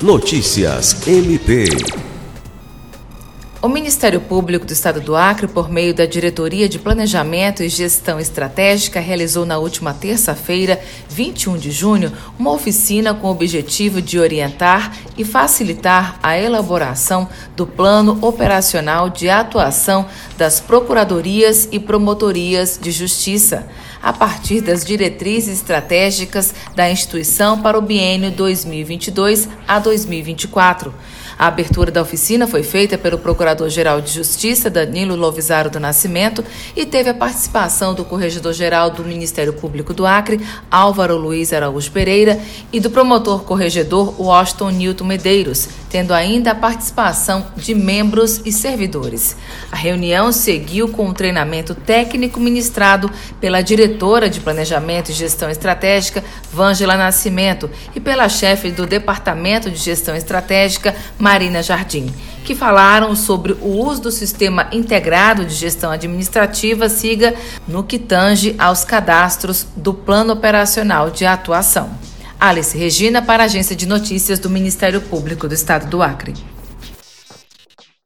Notícias MP. O Ministério Público do Estado do Acre, por meio da Diretoria de Planejamento e Gestão Estratégica, realizou na última terça-feira, 21 de junho, uma oficina com o objetivo de orientar e facilitar a elaboração do Plano Operacional de Atuação das Procuradorias e Promotorias de Justiça, a partir das diretrizes estratégicas da instituição para o biênio 2022 a 2024. A abertura da oficina foi feita pelo Procurador-Geral de Justiça, Danilo Lovisaro do Nascimento, e teve a participação do Corregedor-Geral do Ministério Público do Acre, Álvaro Luiz Araújo Pereira, e do Promotor-Corregedor Washington Newton Medeiros, tendo ainda a participação de membros e servidores. A reunião seguiu com um treinamento técnico ministrado pela diretora de Planejamento e Gestão Estratégica, Vângela Nascimento, e pela chefe do Departamento de Gestão Estratégica, Marina Jardim, que falaram sobre o uso do Sistema Integrado de Gestão Administrativa, SIGA, no que tange aos cadastros do Plano Operacional de Atuação. Alice Regina, para a Agência de Notícias do Ministério Público do Estado do Acre.